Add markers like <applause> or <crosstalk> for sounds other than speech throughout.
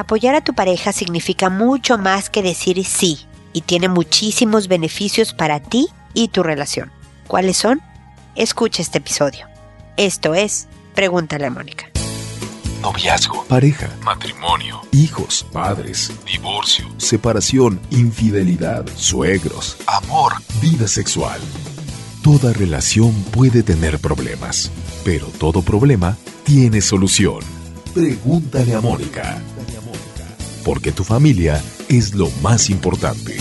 Apoyar a tu pareja significa mucho más que decir sí y tiene muchísimos beneficios para ti y tu relación. ¿Cuáles son? Escucha este episodio. Esto es Pregúntale a Mónica. Noviazgo, pareja, matrimonio, hijos, padres, divorcio, separación, infidelidad, suegros, amor, vida sexual. Toda relación puede tener problemas, pero todo problema tiene solución. Pregúntale a Mónica. Porque tu familia es lo más importante.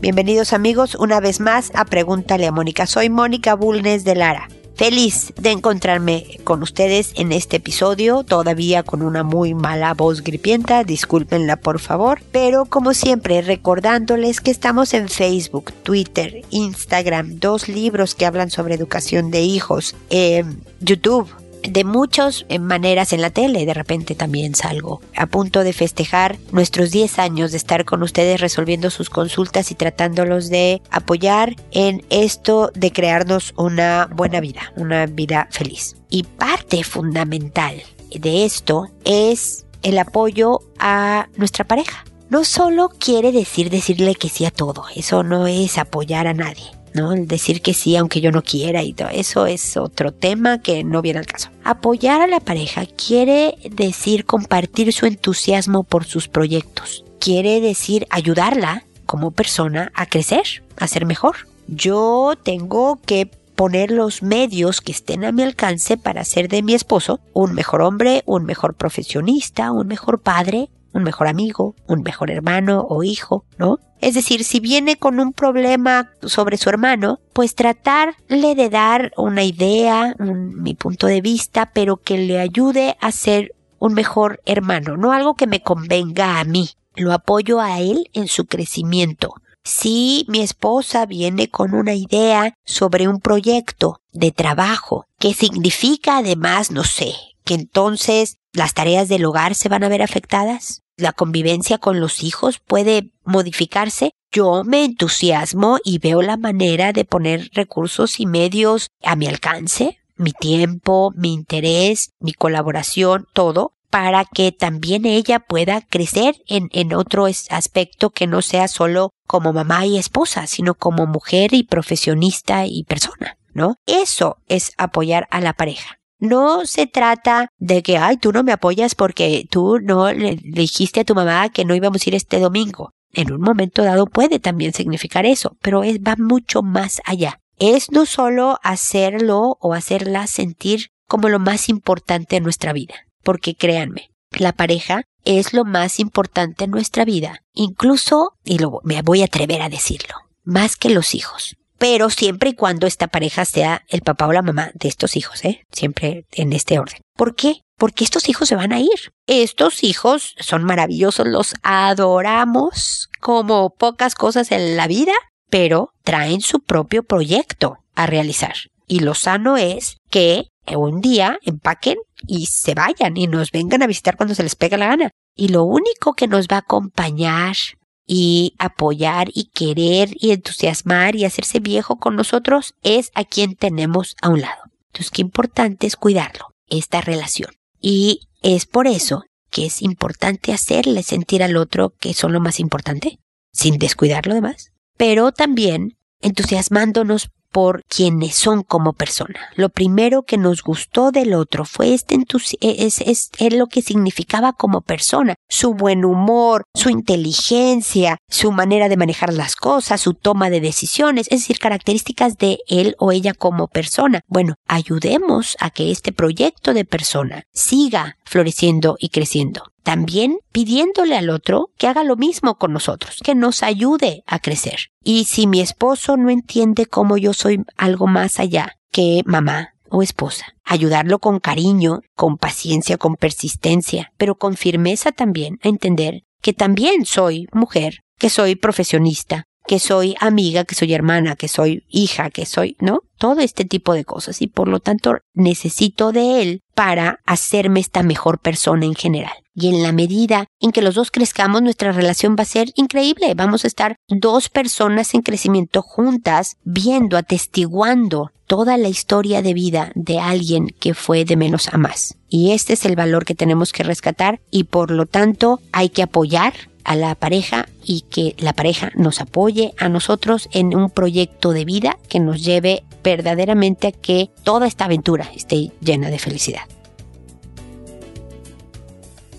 Bienvenidos amigos una vez más a Pregúntale a Mónica. Soy Mónica Bulnes de Lara. Feliz de encontrarme con ustedes en este episodio, todavía con una muy mala voz gripienta, discúlpenla por favor, pero como siempre recordándoles que estamos en Facebook, Twitter, Instagram, dos libros que hablan sobre educación de hijos, eh, YouTube, de muchas maneras en la tele. De repente también salgo a punto de festejar nuestros 10 años de estar con ustedes resolviendo sus consultas y tratándolos de apoyar en esto de crearnos una buena vida, una vida feliz. Y parte fundamental de esto es el apoyo a nuestra pareja. No solo quiere decir decirle que sí a todo, eso no es apoyar a nadie. ¿No? El decir que sí aunque yo no quiera y todo eso es otro tema que no viene al caso. Apoyar a la pareja quiere decir compartir su entusiasmo por sus proyectos. Quiere decir ayudarla como persona a crecer, a ser mejor. Yo tengo que poner los medios que estén a mi alcance para hacer de mi esposo un mejor hombre, un mejor profesionista, un mejor padre, un mejor amigo, un mejor hermano o hijo, ¿no? Es decir, si viene con un problema sobre su hermano, pues tratarle de dar una idea, mi punto de vista, pero que le ayude a ser un mejor hermano, no algo que me convenga a mí. Lo apoyo a él en su crecimiento. Si mi esposa viene con una idea sobre un proyecto de trabajo, que significa además, no sé, que entonces las tareas del hogar se van a ver afectadas, la convivencia con los hijos puede modificarse, yo me entusiasmo y veo la manera de poner recursos y medios a mi alcance, mi tiempo, mi interés, mi colaboración, todo, para que también ella pueda crecer en, otro aspecto que no sea solo como mamá y esposa, sino como mujer y profesionista y persona, ¿no? Eso es apoyar a la pareja. No se trata de que, ay, tú no me apoyas porque tú no le dijiste a tu mamá que no íbamos a ir este domingo. En un momento dado puede también significar eso, pero es, va mucho más allá. Es no solo hacerlo o hacerla sentir como lo más importante en nuestra vida, porque créanme, la pareja es lo más importante en nuestra vida, incluso, y lo, me voy a atrever a decirlo, más que los hijos pero siempre y cuando esta pareja sea el papá o la mamá de estos hijos, ¿eh? Siempre en este orden. ¿Por qué? Porque estos hijos se van a ir. Estos hijos son maravillosos, los adoramos como pocas cosas en la vida, pero traen su propio proyecto a realizar. Y lo sano es que un día empaquen y se vayan y nos vengan a visitar cuando se les pega la gana. Y lo único que nos va a acompañar y apoyar y querer y entusiasmar y hacerse viejo con nosotros es a quien tenemos a un lado. Entonces, qué importante es cuidarlo, esta relación. Y es por eso que es importante hacerle sentir al otro que son lo más importante, sin descuidar lo demás, pero también entusiasmándonos por quienes son como persona. Lo primero que nos gustó del otro fue este es, es, es lo que significaba como persona, su buen humor, su inteligencia, su manera de manejar las cosas, su toma de decisiones, es decir, características de él o ella como persona. Bueno, ayudemos a que este proyecto de persona siga floreciendo y creciendo también pidiéndole al otro que haga lo mismo con nosotros, que nos ayude a crecer. Y si mi esposo no entiende cómo yo soy algo más allá que mamá o esposa, ayudarlo con cariño, con paciencia, con persistencia, pero con firmeza también a entender que también soy mujer, que soy profesionista, que soy amiga, que soy hermana, que soy hija, que soy, ¿no? Todo este tipo de cosas y por lo tanto necesito de él para hacerme esta mejor persona en general. Y en la medida en que los dos crezcamos, nuestra relación va a ser increíble. Vamos a estar dos personas en crecimiento juntas, viendo, atestiguando toda la historia de vida de alguien que fue de menos a más. Y este es el valor que tenemos que rescatar y por lo tanto hay que apoyar a la pareja y que la pareja nos apoye a nosotros en un proyecto de vida que nos lleve verdaderamente a que toda esta aventura esté llena de felicidad.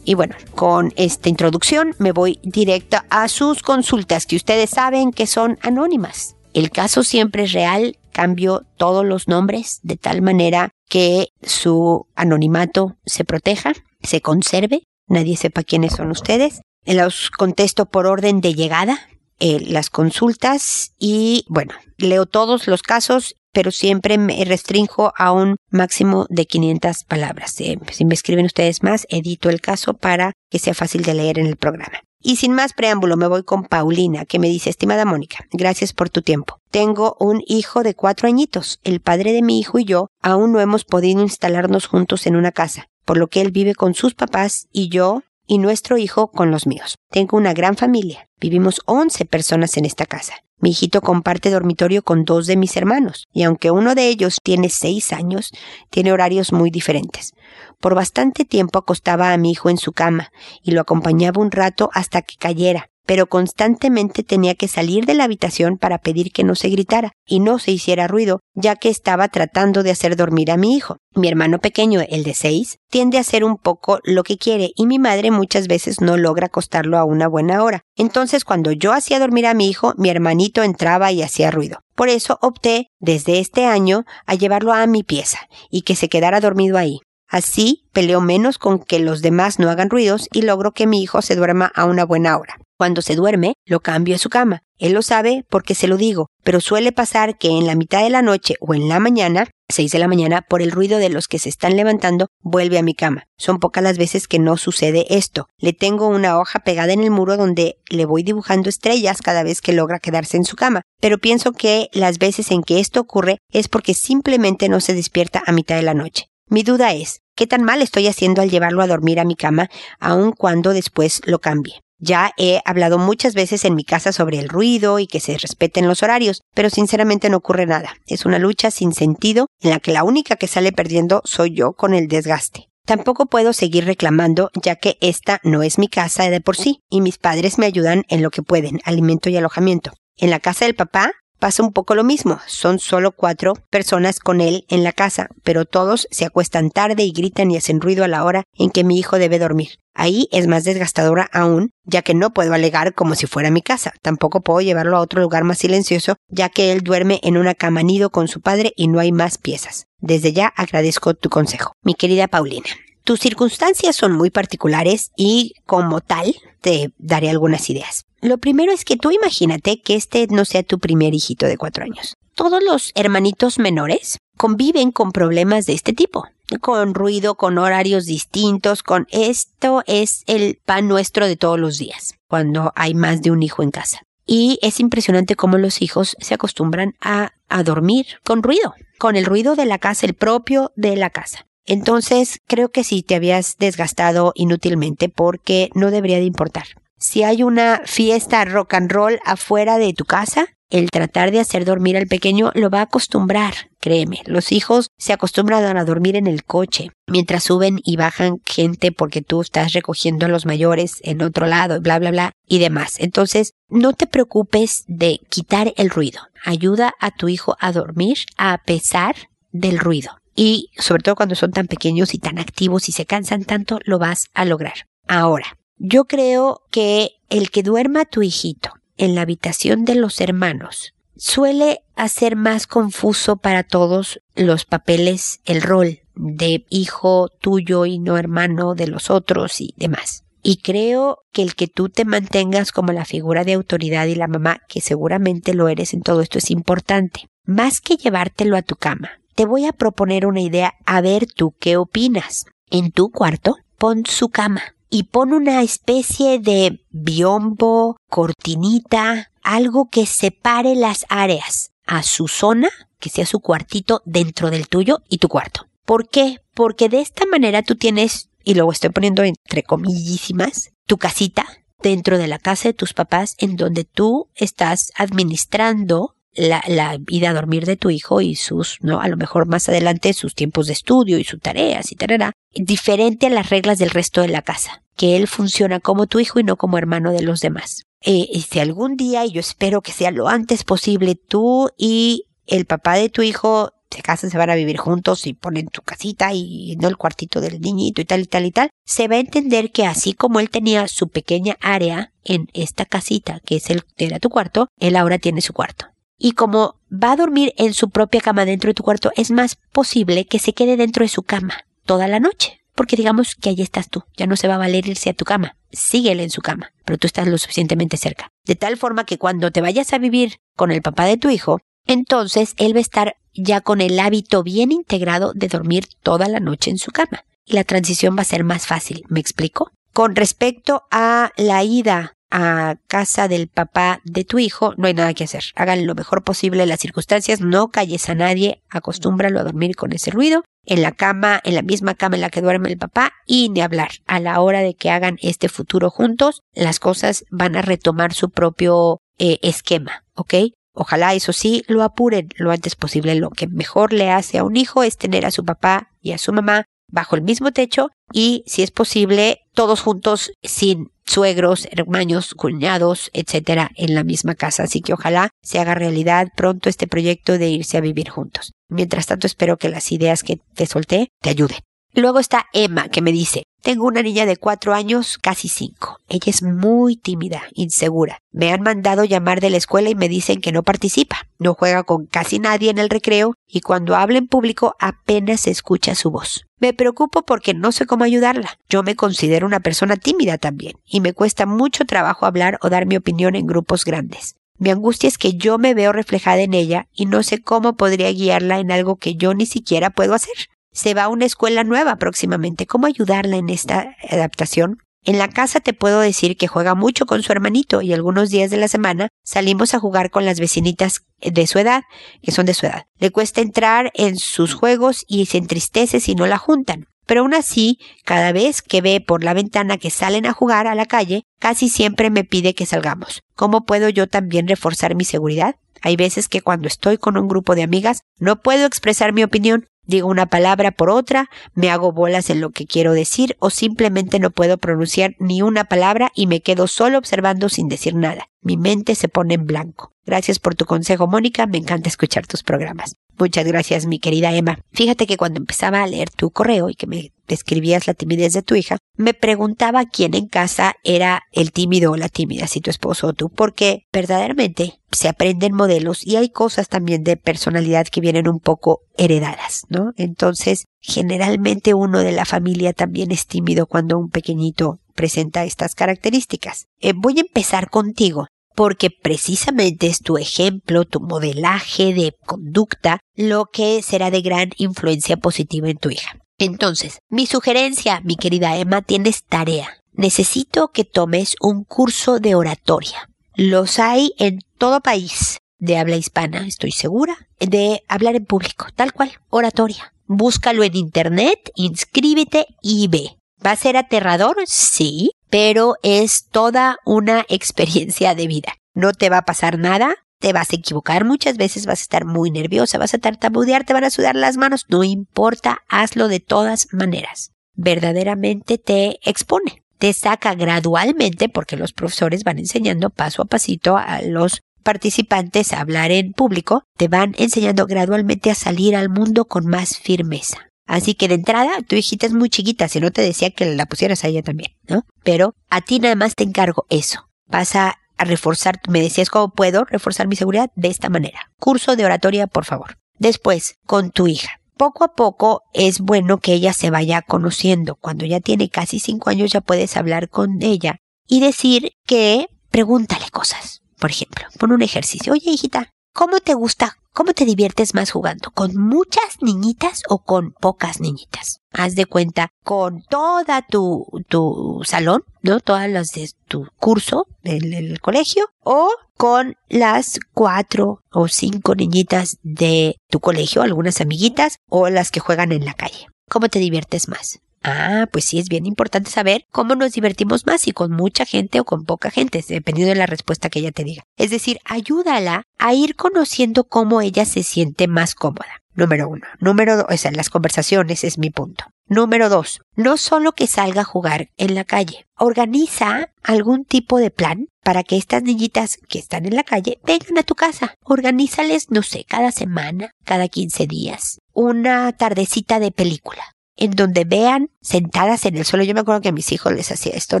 Y bueno, con esta introducción me voy directa a sus consultas que ustedes saben que son anónimas. El caso siempre es real, cambio todos los nombres de tal manera que su anonimato se proteja, se conserve, nadie sepa quiénes son ustedes. Los contesto por orden de llegada, eh, las consultas y bueno, leo todos los casos pero siempre me restringo a un máximo de 500 palabras. Eh, si me escriben ustedes más, edito el caso para que sea fácil de leer en el programa. Y sin más preámbulo, me voy con Paulina, que me dice, estimada Mónica, gracias por tu tiempo. Tengo un hijo de cuatro añitos. El padre de mi hijo y yo aún no hemos podido instalarnos juntos en una casa, por lo que él vive con sus papás y yo y nuestro hijo con los míos. Tengo una gran familia. Vivimos 11 personas en esta casa. Mi hijito comparte dormitorio con dos de mis hermanos, y aunque uno de ellos tiene seis años, tiene horarios muy diferentes. Por bastante tiempo acostaba a mi hijo en su cama, y lo acompañaba un rato hasta que cayera, pero constantemente tenía que salir de la habitación para pedir que no se gritara y no se hiciera ruido, ya que estaba tratando de hacer dormir a mi hijo. Mi hermano pequeño, el de seis, tiende a hacer un poco lo que quiere y mi madre muchas veces no logra acostarlo a una buena hora. Entonces cuando yo hacía dormir a mi hijo, mi hermanito entraba y hacía ruido. Por eso opté, desde este año, a llevarlo a mi pieza y que se quedara dormido ahí. Así peleo menos con que los demás no hagan ruidos y logro que mi hijo se duerma a una buena hora. Cuando se duerme, lo cambio a su cama. Él lo sabe porque se lo digo, pero suele pasar que en la mitad de la noche o en la mañana, seis de la mañana, por el ruido de los que se están levantando, vuelve a mi cama. Son pocas las veces que no sucede esto. Le tengo una hoja pegada en el muro donde le voy dibujando estrellas cada vez que logra quedarse en su cama, pero pienso que las veces en que esto ocurre es porque simplemente no se despierta a mitad de la noche. Mi duda es, ¿qué tan mal estoy haciendo al llevarlo a dormir a mi cama, aun cuando después lo cambie? Ya he hablado muchas veces en mi casa sobre el ruido y que se respeten los horarios, pero sinceramente no ocurre nada. Es una lucha sin sentido en la que la única que sale perdiendo soy yo con el desgaste. Tampoco puedo seguir reclamando ya que esta no es mi casa de por sí y mis padres me ayudan en lo que pueden, alimento y alojamiento. En la casa del papá pasa un poco lo mismo. Son solo cuatro personas con él en la casa, pero todos se acuestan tarde y gritan y hacen ruido a la hora en que mi hijo debe dormir. Ahí es más desgastadora aún, ya que no puedo alegar como si fuera mi casa. Tampoco puedo llevarlo a otro lugar más silencioso, ya que él duerme en una cama nido con su padre y no hay más piezas. Desde ya agradezco tu consejo. Mi querida Paulina. Tus circunstancias son muy particulares y como tal te daré algunas ideas. Lo primero es que tú imagínate que este no sea tu primer hijito de cuatro años. Todos los hermanitos menores conviven con problemas de este tipo, con ruido, con horarios distintos, con esto es el pan nuestro de todos los días, cuando hay más de un hijo en casa. Y es impresionante cómo los hijos se acostumbran a, dormir con ruido, con el ruido de la casa, el propio de la casa. Entonces, creo que sí te habías desgastado inútilmente porque no debería de importar. Si hay una fiesta rock and roll afuera de tu casa, el tratar de hacer dormir al pequeño lo va a acostumbrar, créeme. Los hijos se acostumbran a dormir en el coche, mientras suben y bajan gente porque tú estás recogiendo a los mayores en otro lado, bla, bla, bla, y demás. Entonces, no te preocupes de quitar el ruido. Ayuda a tu hijo a dormir a pesar del ruido y sobre todo cuando son tan pequeños y tan activos y se cansan tanto, lo vas a lograr. Ahora, yo creo que el que duerma tu hijito en la habitación de los hermanos suele hacer más confuso para todos los papeles, el rol de hijo tuyo y no hermano de los otros y demás. Y creo que el que tú te mantengas como la figura de autoridad y la mamá, que seguramente lo eres en todo esto, es importante. Más que llevártelo a tu cama, te voy a proponer una idea a ver tú qué opinas. En tu cuarto, pon su cama y pon una especie de biombo, cortinita, algo que separe las áreas a su zona, que sea su cuartito dentro del tuyo y tu cuarto. ¿Por qué? Porque de esta manera tú tienes, y luego estoy poniendo entre comillísimas, tu casita dentro de la casa de tus papás en donde tú estás administrando la, la vida a dormir de tu hijo y sus, ¿no? A lo mejor más adelante sus tiempos de estudio y sus tareas y tarara, diferente a las reglas del resto de la casa, que él funciona como tu hijo y no como hermano de los demás. Eh, y si algún día, y yo espero que sea lo antes posible, tú y el papá de tu hijo se casan, se van a vivir juntos y ponen tu casita y no el cuartito del niñito y tal y tal y tal, se va a entender que así como él tenía su pequeña área en esta casita, que es el, era tu cuarto, él ahora tiene su cuarto y como va a dormir en su propia cama dentro de tu cuarto, es más posible que se quede dentro de su cama toda la noche. Porque digamos que allí estás tú, ya no se va a valer irse a tu cama, síguele en su cama, pero tú estás lo suficientemente cerca. De tal forma que cuando te vayas a vivir con el papá de tu hijo, entonces él va a estar ya con el hábito bien integrado de dormir toda la noche en su cama. Y la transición va a ser más fácil, ¿me explico? Con respecto a la ida a casa del papá de tu hijo, no hay nada que hacer. Hagan lo mejor posible las circunstancias, no calles a nadie, acostúmbralo a dormir con ese ruido, en la cama, en la misma cama en la que duerme el papá y ni hablar. A la hora de que hagan este futuro juntos, las cosas van a retomar su propio eh, esquema, ¿ok? Ojalá eso sí lo apuren lo antes posible. Lo que mejor le hace a un hijo es tener a su papá y a su mamá bajo el mismo techo y, si es posible, todos juntos sin suegros, hermanos, cuñados, etcétera, en la misma casa. Así que ojalá se haga realidad pronto este proyecto de irse a vivir juntos. Mientras tanto, espero que las ideas que te solté te ayuden. Luego está Emma, que me dice, tengo una niña de cuatro años, casi cinco. Ella es muy tímida, insegura. Me han mandado llamar de la escuela y me dicen que no participa. No juega con casi nadie en el recreo y cuando habla en público apenas se escucha su voz. Me preocupo porque no sé cómo ayudarla. Yo me considero una persona tímida también y me cuesta mucho trabajo hablar o dar mi opinión en grupos grandes. Mi angustia es que yo me veo reflejada en ella y no sé cómo podría guiarla en algo que yo ni siquiera puedo hacer se va a una escuela nueva próximamente. ¿Cómo ayudarla en esta adaptación? En la casa te puedo decir que juega mucho con su hermanito y algunos días de la semana salimos a jugar con las vecinitas de su edad, que son de su edad. Le cuesta entrar en sus juegos y se entristece si no la juntan. Pero aún así, cada vez que ve por la ventana que salen a jugar a la calle, casi siempre me pide que salgamos. ¿Cómo puedo yo también reforzar mi seguridad? Hay veces que cuando estoy con un grupo de amigas no puedo expresar mi opinión Digo una palabra por otra, me hago bolas en lo que quiero decir o simplemente no puedo pronunciar ni una palabra y me quedo solo observando sin decir nada. Mi mente se pone en blanco. Gracias por tu consejo, Mónica. Me encanta escuchar tus programas. Muchas gracias, mi querida Emma. Fíjate que cuando empezaba a leer tu correo y que me describías la timidez de tu hija, me preguntaba quién en casa era el tímido o la tímida, si tu esposo o tú, porque verdaderamente se aprenden modelos y hay cosas también de personalidad que vienen un poco heredadas, ¿no? Entonces, generalmente uno de la familia también es tímido cuando un pequeñito presenta estas características. Eh, voy a empezar contigo porque precisamente es tu ejemplo, tu modelaje de conducta, lo que será de gran influencia positiva en tu hija. Entonces, mi sugerencia, mi querida Emma, tienes tarea. Necesito que tomes un curso de oratoria. Los hay en todo país de habla hispana, estoy segura, de hablar en público, tal cual, oratoria. Búscalo en internet, inscríbete y ve. ¿Va a ser aterrador? Sí, pero es toda una <laughs> experiencia de vida. No te va a pasar nada, te vas a equivocar muchas veces, vas a estar muy nerviosa, vas a tartamudear, te van a sudar las manos, no importa, hazlo de todas maneras. Verdaderamente te expone, te saca gradualmente, porque los profesores van enseñando paso a pasito a los participantes a hablar en público, te van enseñando gradualmente a salir al mundo con más firmeza. Así que de entrada, tu hijita es muy chiquita, si no te decía que la pusieras a ella también, ¿no? Pero a ti nada más te encargo eso. Vas a, reforzar, me decías cómo puedo reforzar mi seguridad de esta manera. Curso de oratoria, por favor. Después, con tu hija. Poco a poco es bueno que ella se vaya conociendo. Cuando ya tiene casi cinco años ya puedes hablar con ella y decir que pregúntale cosas. Por ejemplo, pon un ejercicio. Oye, hijita, ¿cómo te gusta ¿Cómo te diviertes más jugando? ¿Con muchas niñitas o con pocas niñitas? Haz de cuenta, con toda tu, tu salón, ¿no? Todas las de tu curso del, colegio o con las cuatro o cinco niñitas de tu colegio, algunas amiguitas o las que juegan en la calle. ¿Cómo te diviertes más? Ah, pues sí, es bien importante saber cómo nos divertimos más, si con mucha gente o con poca gente, dependiendo de la respuesta que ella te diga. Es decir, ayúdala a ir conociendo cómo ella se siente más cómoda. Número uno. Número dos, o sea, las conversaciones es mi punto. Número dos, no solo que salga a jugar en la calle. Organiza algún tipo de plan para que estas niñitas que están en la calle vengan a tu casa. Organízales, no sé, cada semana, cada 15 días, una tardecita de película en donde vean sentadas en el suelo. Yo me acuerdo que a mis hijos les hacía esto,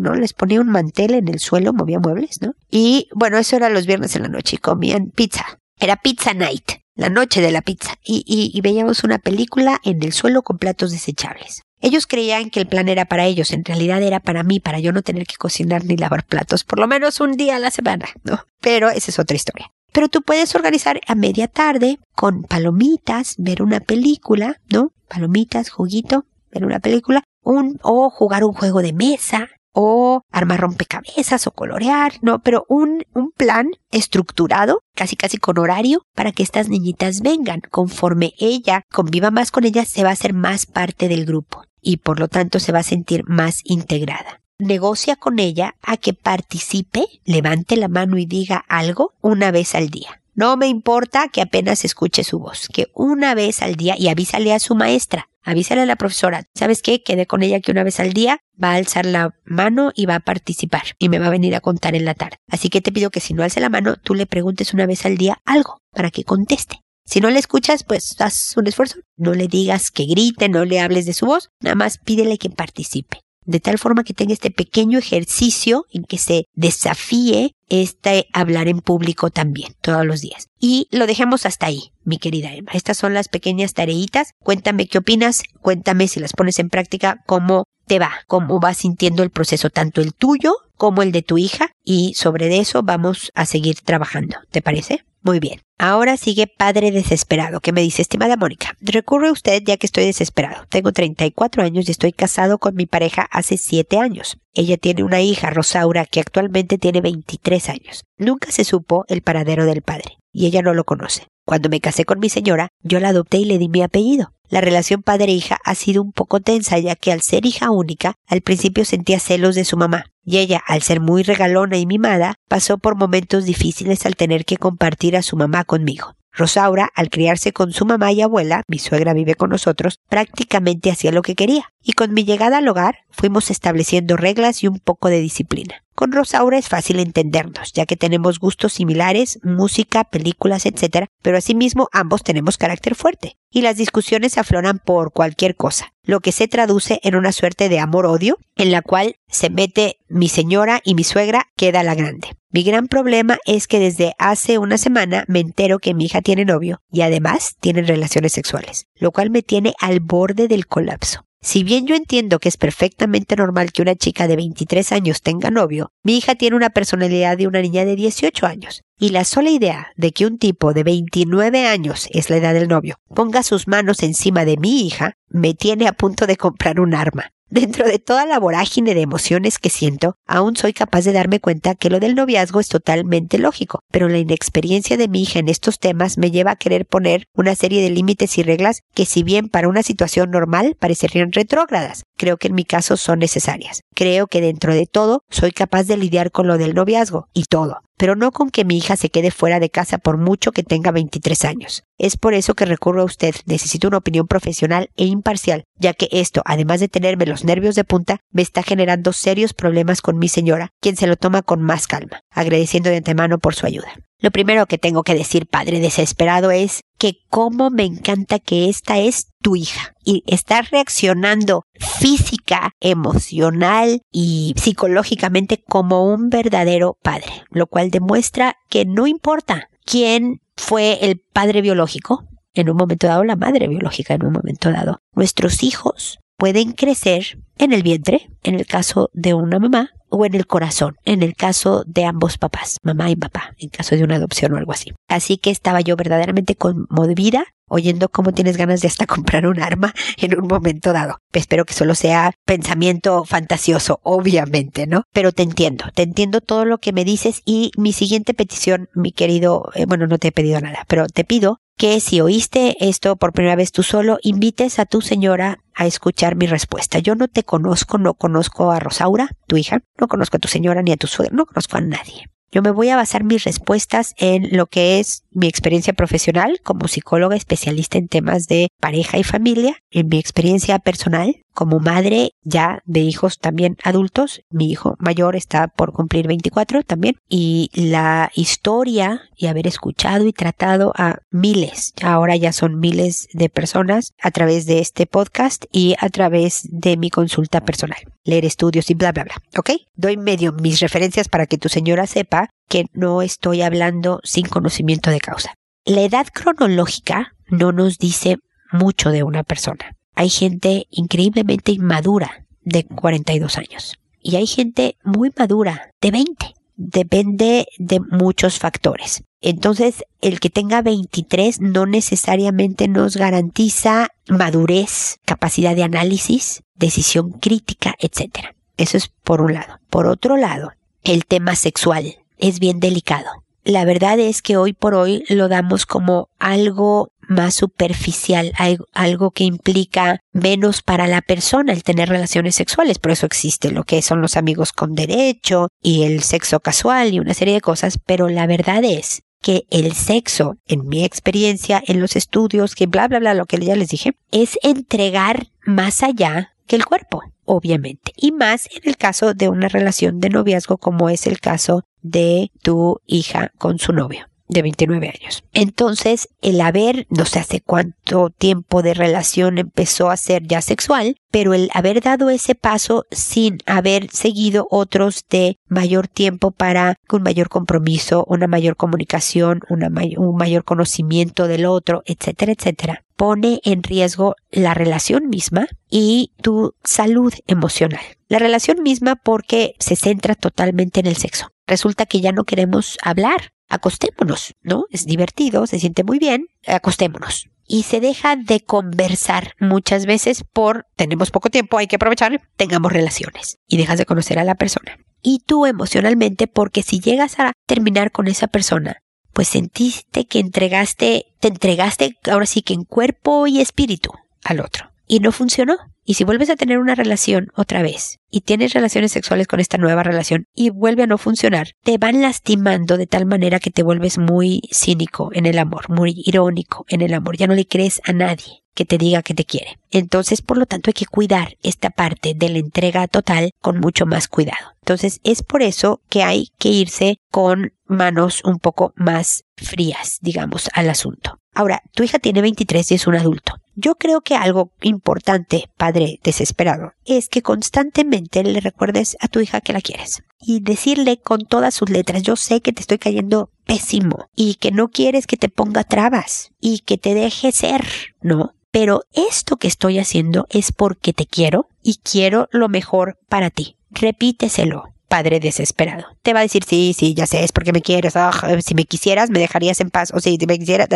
¿no? Les ponía un mantel en el suelo, movía muebles, ¿no? Y bueno, eso era los viernes en la noche y comían pizza. Era pizza night, la noche de la pizza. Y, y, veíamos una película en el suelo con platos desechables. Ellos creían que el plan era para ellos, en realidad era para mí, para yo no tener que cocinar ni lavar platos, por lo menos un día a la semana, ¿no? Pero esa es otra historia. Pero tú puedes organizar a media tarde con palomitas, ver una película, ¿no? Palomitas, juguito, ver una película, un, o jugar un juego de mesa, o armar rompecabezas o colorear, no, pero un, un plan estructurado, casi casi con horario, para que estas niñitas vengan. Conforme ella conviva más con ellas, se va a hacer más parte del grupo y por lo tanto se va a sentir más integrada negocia con ella a que participe, levante la mano y diga algo una vez al día. No me importa que apenas escuche su voz, que una vez al día y avísale a su maestra, avísale a la profesora, ¿sabes qué? Quedé con ella que una vez al día va a alzar la mano y va a participar y me va a venir a contar en la tarde. Así que te pido que si no alce la mano, tú le preguntes una vez al día algo para que conteste. Si no le escuchas, pues haz un esfuerzo. No le digas que grite, no le hables de su voz, nada más pídele que participe de tal forma que tenga este pequeño ejercicio en que se desafíe este hablar en público también todos los días. Y lo dejemos hasta ahí, mi querida Emma. Estas son las pequeñas tareitas. Cuéntame qué opinas, cuéntame si las pones en práctica, cómo te va, cómo va sintiendo el proceso, tanto el tuyo como el de tu hija, y sobre eso vamos a seguir trabajando. ¿Te parece? Muy bien. Ahora sigue padre desesperado, que me dice, estimada Mónica, recurre usted ya que estoy desesperado. Tengo 34 años y estoy casado con mi pareja hace 7 años. Ella tiene una hija, Rosaura, que actualmente tiene 23 años. Nunca se supo el paradero del padre, y ella no lo conoce. Cuando me casé con mi señora, yo la adopté y le di mi apellido. La relación padre-hija ha sido un poco tensa ya que al ser hija única, al principio sentía celos de su mamá, y ella, al ser muy regalona y mimada, pasó por momentos difíciles al tener que compartir a su mamá conmigo. Rosaura, al criarse con su mamá y abuela, mi suegra vive con nosotros, prácticamente hacía lo que quería, y con mi llegada al hogar fuimos estableciendo reglas y un poco de disciplina. Con Rosaura es fácil entendernos, ya que tenemos gustos similares, música, películas, etc., pero asimismo ambos tenemos carácter fuerte, y las discusiones afloran por cualquier cosa, lo que se traduce en una suerte de amor-odio, en la cual se mete mi señora y mi suegra queda la grande. Mi gran problema es que desde hace una semana me entero que mi hija tiene novio y además tienen relaciones sexuales, lo cual me tiene al borde del colapso. Si bien yo entiendo que es perfectamente normal que una chica de 23 años tenga novio, mi hija tiene una personalidad de una niña de 18 años. Y la sola idea de que un tipo de 29 años es la edad del novio ponga sus manos encima de mi hija me tiene a punto de comprar un arma. Dentro de toda la vorágine de emociones que siento, aún soy capaz de darme cuenta que lo del noviazgo es totalmente lógico, pero la inexperiencia de mi hija en estos temas me lleva a querer poner una serie de límites y reglas que si bien para una situación normal parecerían retrógradas, creo que en mi caso son necesarias. Creo que dentro de todo soy capaz de lidiar con lo del noviazgo y todo, pero no con que mi hija se quede fuera de casa por mucho que tenga 23 años. Es por eso que recurro a usted. Necesito una opinión profesional e imparcial, ya que esto, además de tenerme los nervios de punta, me está generando serios problemas con mi señora, quien se lo toma con más calma, agradeciendo de antemano por su ayuda. Lo primero que tengo que decir, padre desesperado, es que cómo me encanta que esta es tu hija y estar reaccionando física, emocional y psicológicamente como un verdadero padre, lo cual demuestra que no importa quién fue el padre biológico, en un momento dado la madre biológica en un momento dado. Nuestros hijos pueden crecer en el vientre, en el caso de una mamá, o en el corazón, en el caso de ambos papás, mamá y papá, en caso de una adopción o algo así. Así que estaba yo verdaderamente conmovida oyendo cómo tienes ganas de hasta <laughs> comprar un arma en un momento dado. Espero que solo sea pensamiento fantasioso, obviamente, ¿no? Pero te entiendo, te entiendo todo lo que me dices y mi siguiente petición, mi querido, eh, bueno, no te he pedido nada, pero te pido que si oíste esto por primera vez tú solo, invites a tu señora a escuchar mi respuesta. Yo no te conozco, no conozco a Rosaura, tu hija, no conozco a tu señora ni a tu suegra, no conozco a nadie. Yo me voy a basar mis respuestas en lo que es mi experiencia profesional como psicóloga especialista en temas de pareja y familia, en mi experiencia personal como madre ya de hijos también adultos. Mi hijo mayor está por cumplir 24 también. Y la historia y haber escuchado y tratado a miles, ahora ya son miles de personas a través de este podcast y a través de mi consulta personal. Leer estudios y bla, bla, bla. ¿Ok? Doy medio mis referencias para que tu señora sepa que no estoy hablando sin conocimiento de causa. La edad cronológica no nos dice mucho de una persona. Hay gente increíblemente inmadura de 42 años y hay gente muy madura de 20. Depende de muchos factores. Entonces, el que tenga 23 no necesariamente nos garantiza madurez, capacidad de análisis, decisión crítica, etc. Eso es por un lado. Por otro lado, el tema sexual es bien delicado. La verdad es que hoy por hoy lo damos como algo más superficial, algo que implica menos para la persona el tener relaciones sexuales. Por eso existe lo que son los amigos con derecho y el sexo casual y una serie de cosas, pero la verdad es que el sexo, en mi experiencia, en los estudios, que bla, bla, bla, lo que ya les dije, es entregar más allá que el cuerpo obviamente. Y más en el caso de una relación de noviazgo como es el caso de tu hija con su novio de 29 años. Entonces, el haber, no sé hace cuánto tiempo de relación empezó a ser ya sexual, pero el haber dado ese paso sin haber seguido otros de mayor tiempo para un mayor compromiso, una mayor comunicación, un mayor conocimiento del otro, etcétera, etcétera, pone en riesgo la relación misma y tu salud emocional. La relación misma porque se centra totalmente en el sexo. Resulta que ya no queremos hablar. Acostémonos, ¿no? Es divertido, se siente muy bien, acostémonos. Y se deja de conversar muchas veces por tenemos poco tiempo, hay que aprovechar, tengamos relaciones y dejas de conocer a la persona. Y tú emocionalmente, porque si llegas a terminar con esa persona, pues sentiste que entregaste, te entregaste ahora sí que en cuerpo y espíritu al otro. Y no funcionó. Y si vuelves a tener una relación otra vez y tienes relaciones sexuales con esta nueva relación y vuelve a no funcionar, te van lastimando de tal manera que te vuelves muy cínico en el amor, muy irónico en el amor. Ya no le crees a nadie que te diga que te quiere. Entonces, por lo tanto, hay que cuidar esta parte de la entrega total con mucho más cuidado. Entonces, es por eso que hay que irse con manos un poco más frías, digamos, al asunto. Ahora, tu hija tiene 23 y es un adulto. Yo creo que algo importante, padre desesperado, es que constantemente le recuerdes a tu hija que la quieres y decirle con todas sus letras, yo sé que te estoy cayendo pésimo y que no quieres que te ponga trabas y que te deje ser, ¿no? Pero esto que estoy haciendo es porque te quiero y quiero lo mejor para ti. Repíteselo padre desesperado. Te va a decir, sí, sí, ya sé, es porque me quieres. Ah, si me quisieras, me dejarías en paz. O si me quisieras,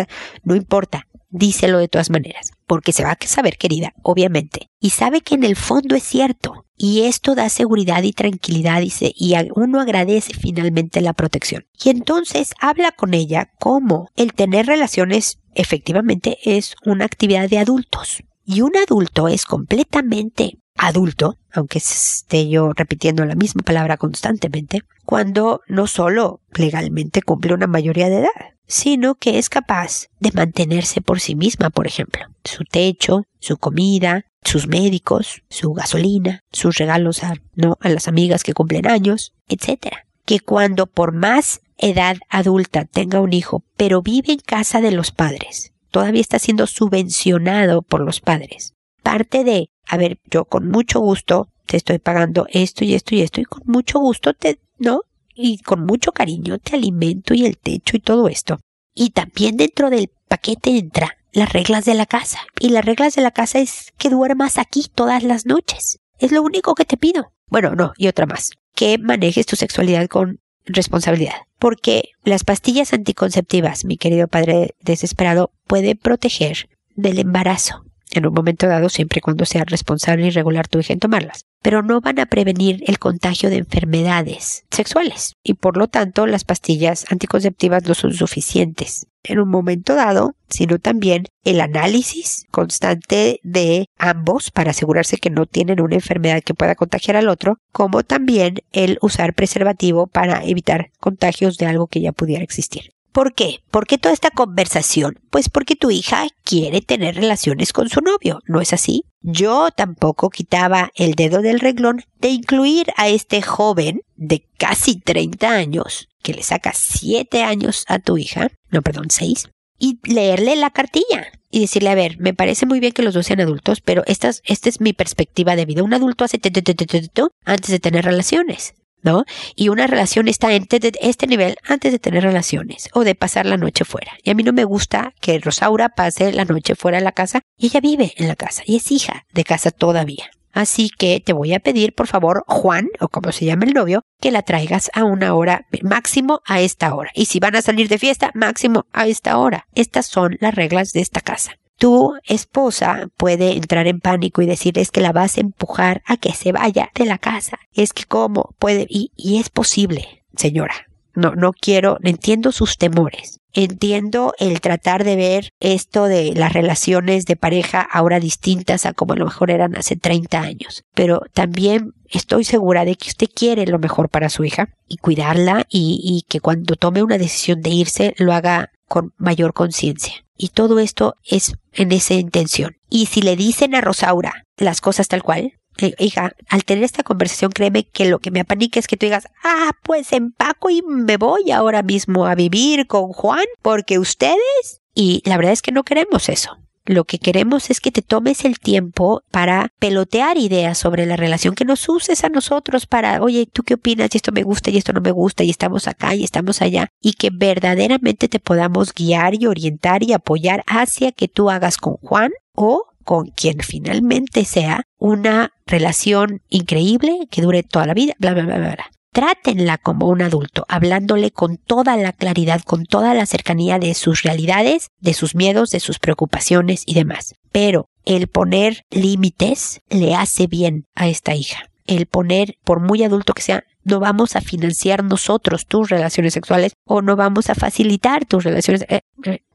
no importa. Díselo de todas maneras, porque se va a saber querida, obviamente. Y sabe que en el fondo es cierto. Y esto da seguridad y tranquilidad, dice, y uno agradece finalmente la protección. Y entonces habla con ella como el tener relaciones efectivamente es una actividad de adultos. Y un adulto es completamente adulto, aunque esté yo repitiendo la misma palabra constantemente, cuando no solo legalmente cumple una mayoría de edad, sino que es capaz de mantenerse por sí misma, por ejemplo, su techo, su comida, sus médicos, su gasolina, sus regalos a, ¿no? a las amigas que cumplen años, etc. Que cuando por más edad adulta tenga un hijo, pero vive en casa de los padres, todavía está siendo subvencionado por los padres. Parte de a ver, yo con mucho gusto te estoy pagando esto y esto y esto y con mucho gusto te, ¿no? Y con mucho cariño te alimento y el techo y todo esto. Y también dentro del paquete entra las reglas de la casa. Y las reglas de la casa es que duermas aquí todas las noches. Es lo único que te pido. Bueno, no, y otra más. Que manejes tu sexualidad con responsabilidad. Porque las pastillas anticonceptivas, mi querido padre desesperado, puede proteger del embarazo en un momento dado siempre y cuando sea responsable y regular tu hija en tomarlas, pero no van a prevenir el contagio de enfermedades sexuales. Y por lo tanto las pastillas anticonceptivas no son suficientes. En un momento dado, sino también el análisis constante de ambos para asegurarse que no tienen una enfermedad que pueda contagiar al otro, como también el usar preservativo para evitar contagios de algo que ya pudiera existir. ¿Por qué? ¿Por qué toda esta conversación? Pues porque tu hija quiere tener relaciones con su novio, ¿no es así? Yo tampoco quitaba el dedo del reglón de incluir a este joven de casi 30 años, que le saca 7 años a tu hija, no, perdón, 6, y leerle la cartilla y decirle, a ver, me parece muy bien que los dos sean adultos, pero esta, esta es mi perspectiva de vida. Un adulto hace antes de tener relaciones. Y una relación está en este nivel antes de tener relaciones o de pasar la noche fuera. Y a mí no me gusta que Rosaura pase la noche fuera de la casa y ella vive en la casa y es hija de casa todavía. Así que te voy a pedir, por favor, Juan, o como se llama el novio, que la traigas a una hora máximo a esta hora. Y si van a salir de fiesta, máximo a esta hora. Estas son las reglas de esta casa tu esposa puede entrar en pánico y decir es que la vas a empujar a que se vaya de la casa. Es que cómo puede y, y es posible, señora. No, no quiero, entiendo sus temores. Entiendo el tratar de ver esto de las relaciones de pareja ahora distintas a como a lo mejor eran hace 30 años. Pero también estoy segura de que usted quiere lo mejor para su hija y cuidarla y, y que cuando tome una decisión de irse lo haga con mayor conciencia. Y todo esto es en esa intención. Y si le dicen a Rosaura las cosas tal cual, eh, hija, al tener esta conversación, créeme que lo que me apanica es que tú digas, ah, pues empaco y me voy ahora mismo a vivir con Juan, porque ustedes. Y la verdad es que no queremos eso. Lo que queremos es que te tomes el tiempo para pelotear ideas sobre la relación, que nos uses a nosotros para, oye, ¿tú qué opinas? Y esto me gusta y esto no me gusta y estamos acá y estamos allá y que verdaderamente te podamos guiar y orientar y apoyar hacia que tú hagas con Juan o con quien finalmente sea una relación increíble que dure toda la vida, bla, bla, bla, bla. Trátenla como un adulto, hablándole con toda la claridad, con toda la cercanía de sus realidades, de sus miedos, de sus preocupaciones y demás. Pero el poner límites le hace bien a esta hija. El poner, por muy adulto que sea, no vamos a financiar nosotros tus relaciones sexuales o no vamos a facilitar tus relaciones, eh,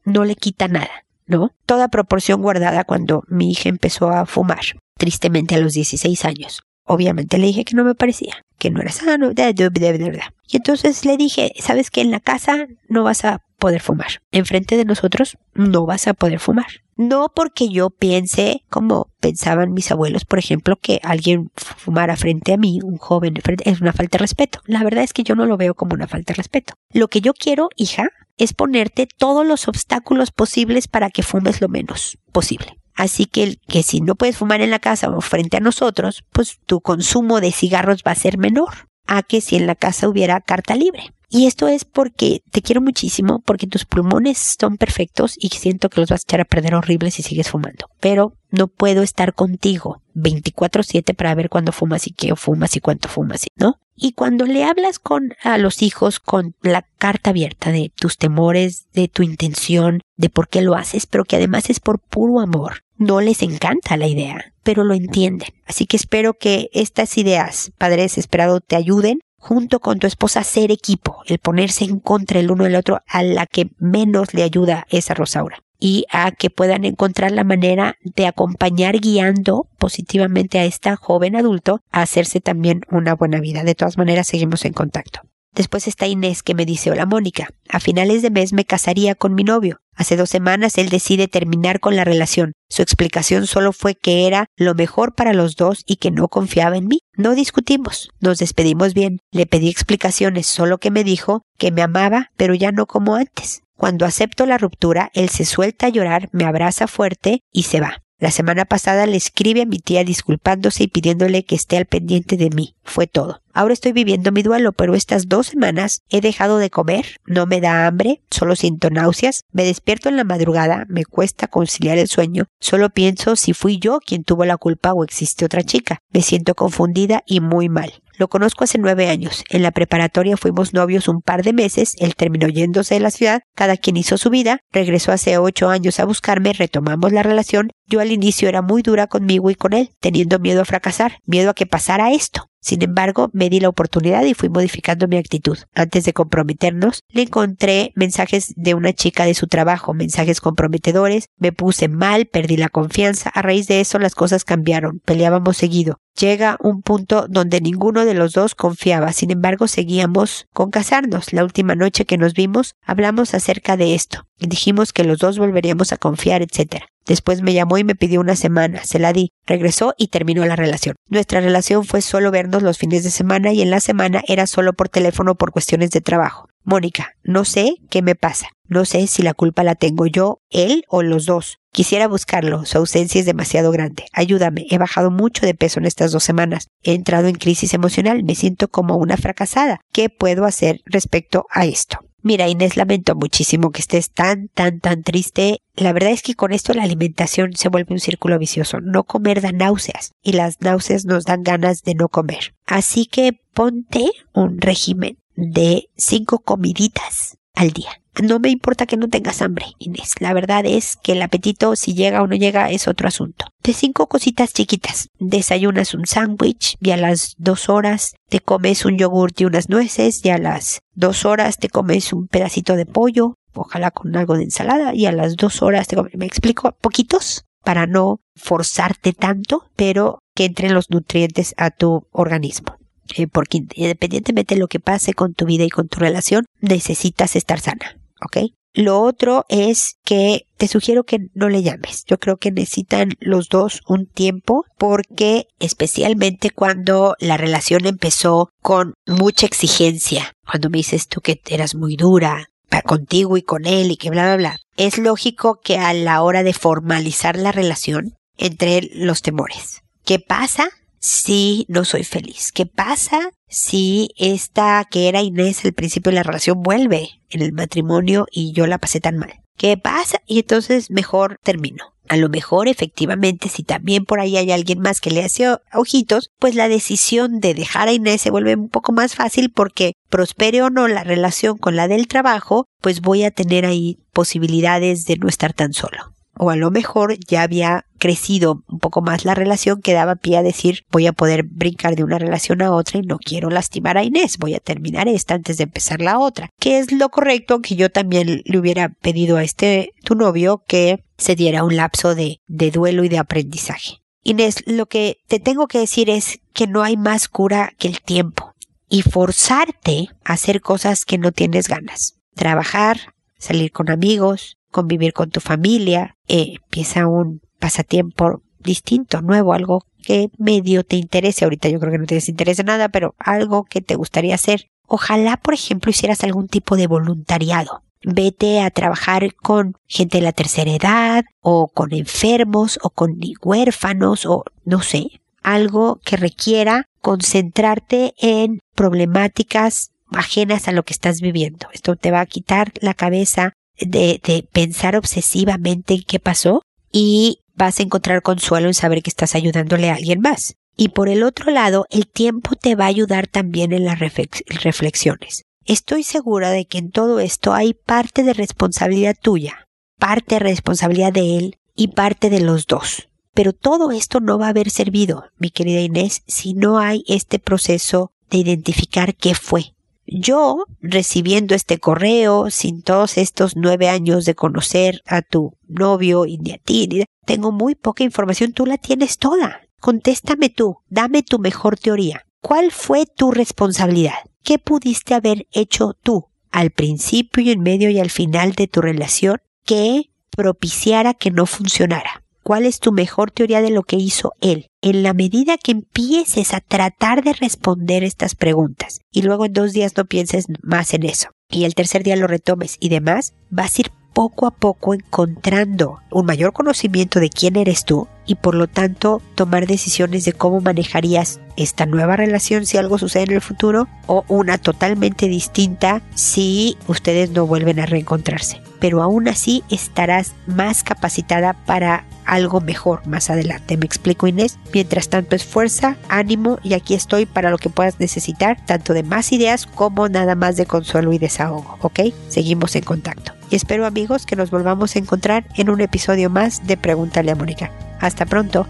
no le quita nada. ¿no? Toda proporción guardada cuando mi hija empezó a fumar, tristemente a los 16 años. Obviamente le dije que no me parecía, que no era sano, de, verdad. Y entonces le dije, sabes que en la casa no vas a poder fumar. Enfrente de nosotros no vas a poder fumar. No porque yo piense como pensaban mis abuelos, por ejemplo, que alguien fumara frente a mí, un joven, es una falta de respeto. La verdad es que yo no lo veo como una falta de respeto. Lo que yo quiero, hija, es ponerte todos los obstáculos posibles para que fumes lo menos posible. Así que, que si no puedes fumar en la casa o frente a nosotros, pues tu consumo de cigarros va a ser menor a que si en la casa hubiera carta libre. Y esto es porque te quiero muchísimo, porque tus pulmones son perfectos y siento que los vas a echar a perder horribles si sigues fumando. Pero no puedo estar contigo 24/7 para ver cuándo fumas y qué fumas y cuánto fumas, ¿no? Y cuando le hablas con a los hijos con la carta abierta de tus temores, de tu intención, de por qué lo haces, pero que además es por puro amor, no les encanta la idea, pero lo entienden. Así que espero que estas ideas, Padre Desesperado, te ayuden junto con tu esposa ser equipo, el ponerse en contra el uno del otro, a la que menos le ayuda esa Rosaura y a que puedan encontrar la manera de acompañar guiando positivamente a esta joven adulto a hacerse también una buena vida. De todas maneras, seguimos en contacto. Después está Inés que me dice, hola Mónica, a finales de mes me casaría con mi novio. Hace dos semanas él decide terminar con la relación. Su explicación solo fue que era lo mejor para los dos y que no confiaba en mí. No discutimos, nos despedimos bien. Le pedí explicaciones, solo que me dijo que me amaba, pero ya no como antes. Cuando acepto la ruptura, él se suelta a llorar, me abraza fuerte y se va. La semana pasada le escribe a mi tía disculpándose y pidiéndole que esté al pendiente de mí. Fue todo. Ahora estoy viviendo mi duelo, pero estas dos semanas he dejado de comer, no me da hambre, solo siento náuseas, me despierto en la madrugada, me cuesta conciliar el sueño, solo pienso si fui yo quien tuvo la culpa o existe otra chica. Me siento confundida y muy mal. Lo conozco hace nueve años. En la preparatoria fuimos novios un par de meses, él terminó yéndose de la ciudad, cada quien hizo su vida, regresó hace ocho años a buscarme, retomamos la relación. Yo al inicio era muy dura conmigo y con él, teniendo miedo a fracasar, miedo a que pasara esto. Sin embargo, me di la oportunidad y fui modificando mi actitud. Antes de comprometernos, le encontré mensajes de una chica de su trabajo, mensajes comprometedores, me puse mal, perdí la confianza, a raíz de eso las cosas cambiaron, peleábamos seguido. Llega un punto donde ninguno de los dos confiaba, sin embargo seguíamos con casarnos. La última noche que nos vimos hablamos acerca de esto. Dijimos que los dos volveríamos a confiar, etc. Después me llamó y me pidió una semana, se la di, regresó y terminó la relación. Nuestra relación fue solo vernos los fines de semana y en la semana era solo por teléfono por cuestiones de trabajo. Mónica, no sé qué me pasa. No sé si la culpa la tengo yo, él o los dos. Quisiera buscarlo, su ausencia es demasiado grande. Ayúdame, he bajado mucho de peso en estas dos semanas. He entrado en crisis emocional, me siento como una fracasada. ¿Qué puedo hacer respecto a esto? Mira, Inés, lamento muchísimo que estés tan, tan, tan triste. La verdad es que con esto la alimentación se vuelve un círculo vicioso. No comer da náuseas y las náuseas nos dan ganas de no comer. Así que ponte un régimen de cinco comiditas al día. No me importa que no tengas hambre, Inés. La verdad es que el apetito, si llega o no llega, es otro asunto. De cinco cositas chiquitas. Desayunas un sándwich y a las dos horas te comes un yogurt y unas nueces y a las dos horas te comes un pedacito de pollo, ojalá con algo de ensalada y a las dos horas te comes, me explico, poquitos para no forzarte tanto, pero que entren los nutrientes a tu organismo. Eh, porque independientemente de lo que pase con tu vida y con tu relación, necesitas estar sana, ¿ok? Lo otro es que te sugiero que no le llames. Yo creo que necesitan los dos un tiempo porque especialmente cuando la relación empezó con mucha exigencia, cuando me dices tú que eras muy dura contigo y con él y que bla bla bla, es lógico que a la hora de formalizar la relación entre los temores. ¿Qué pasa si no soy feliz? ¿Qué pasa si esta que era Inés al principio de la relación vuelve en el matrimonio y yo la pasé tan mal? ¿Qué pasa? Y entonces mejor termino. A lo mejor efectivamente si también por ahí hay alguien más que le hace ojitos, pues la decisión de dejar a Inés se vuelve un poco más fácil porque prospere o no la relación con la del trabajo, pues voy a tener ahí posibilidades de no estar tan solo o a lo mejor ya había crecido un poco más la relación que daba pie a decir voy a poder brincar de una relación a otra y no quiero lastimar a Inés, voy a terminar esta antes de empezar la otra, que es lo correcto que yo también le hubiera pedido a este tu novio que se diera un lapso de, de duelo y de aprendizaje. Inés, lo que te tengo que decir es que no hay más cura que el tiempo y forzarte a hacer cosas que no tienes ganas. Trabajar, salir con amigos, convivir con tu familia, eh, empieza un pasatiempo distinto, nuevo, algo que medio te interese. Ahorita yo creo que no tienes interés en nada, pero algo que te gustaría hacer. Ojalá, por ejemplo, hicieras algún tipo de voluntariado. Vete a trabajar con gente de la tercera edad, o con enfermos, o con huérfanos, o no sé, algo que requiera concentrarte en problemáticas ajenas a lo que estás viviendo. Esto te va a quitar la cabeza de, pensar obsesivamente en qué pasó y vas a encontrar consuelo en saber que estás ayudándole a alguien más. Y por el otro lado, el tiempo te va a ayudar también en las reflexiones. Estoy segura de que en todo esto hay parte de responsabilidad tuya, parte de responsabilidad de él y parte de los dos. Pero todo esto no va a haber servido, mi querida Inés, si no hay este proceso de identificar qué fue, yo, recibiendo este correo, sin todos estos nueve años de conocer a tu novio y ni a ti, tengo muy poca información, tú la tienes toda. Contéstame tú, dame tu mejor teoría. ¿Cuál fue tu responsabilidad? ¿Qué pudiste haber hecho tú al principio y en medio y al final de tu relación que propiciara que no funcionara? ¿Cuál es tu mejor teoría de lo que hizo él? En la medida que empieces a tratar de responder estas preguntas y luego en dos días no pienses más en eso y el tercer día lo retomes y demás, vas a ir poco a poco encontrando un mayor conocimiento de quién eres tú y por lo tanto tomar decisiones de cómo manejarías esta nueva relación si algo sucede en el futuro o una totalmente distinta si ustedes no vuelven a reencontrarse. Pero aún así estarás más capacitada para algo mejor más adelante. ¿Me explico Inés? Mientras tanto es fuerza, ánimo y aquí estoy para lo que puedas necesitar, tanto de más ideas como nada más de consuelo y desahogo, ¿ok? Seguimos en contacto. Y espero amigos que nos volvamos a encontrar en un episodio más de Pregúntale a Mónica. Hasta pronto.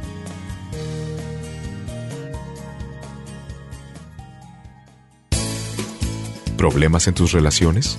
¿Problemas en tus relaciones?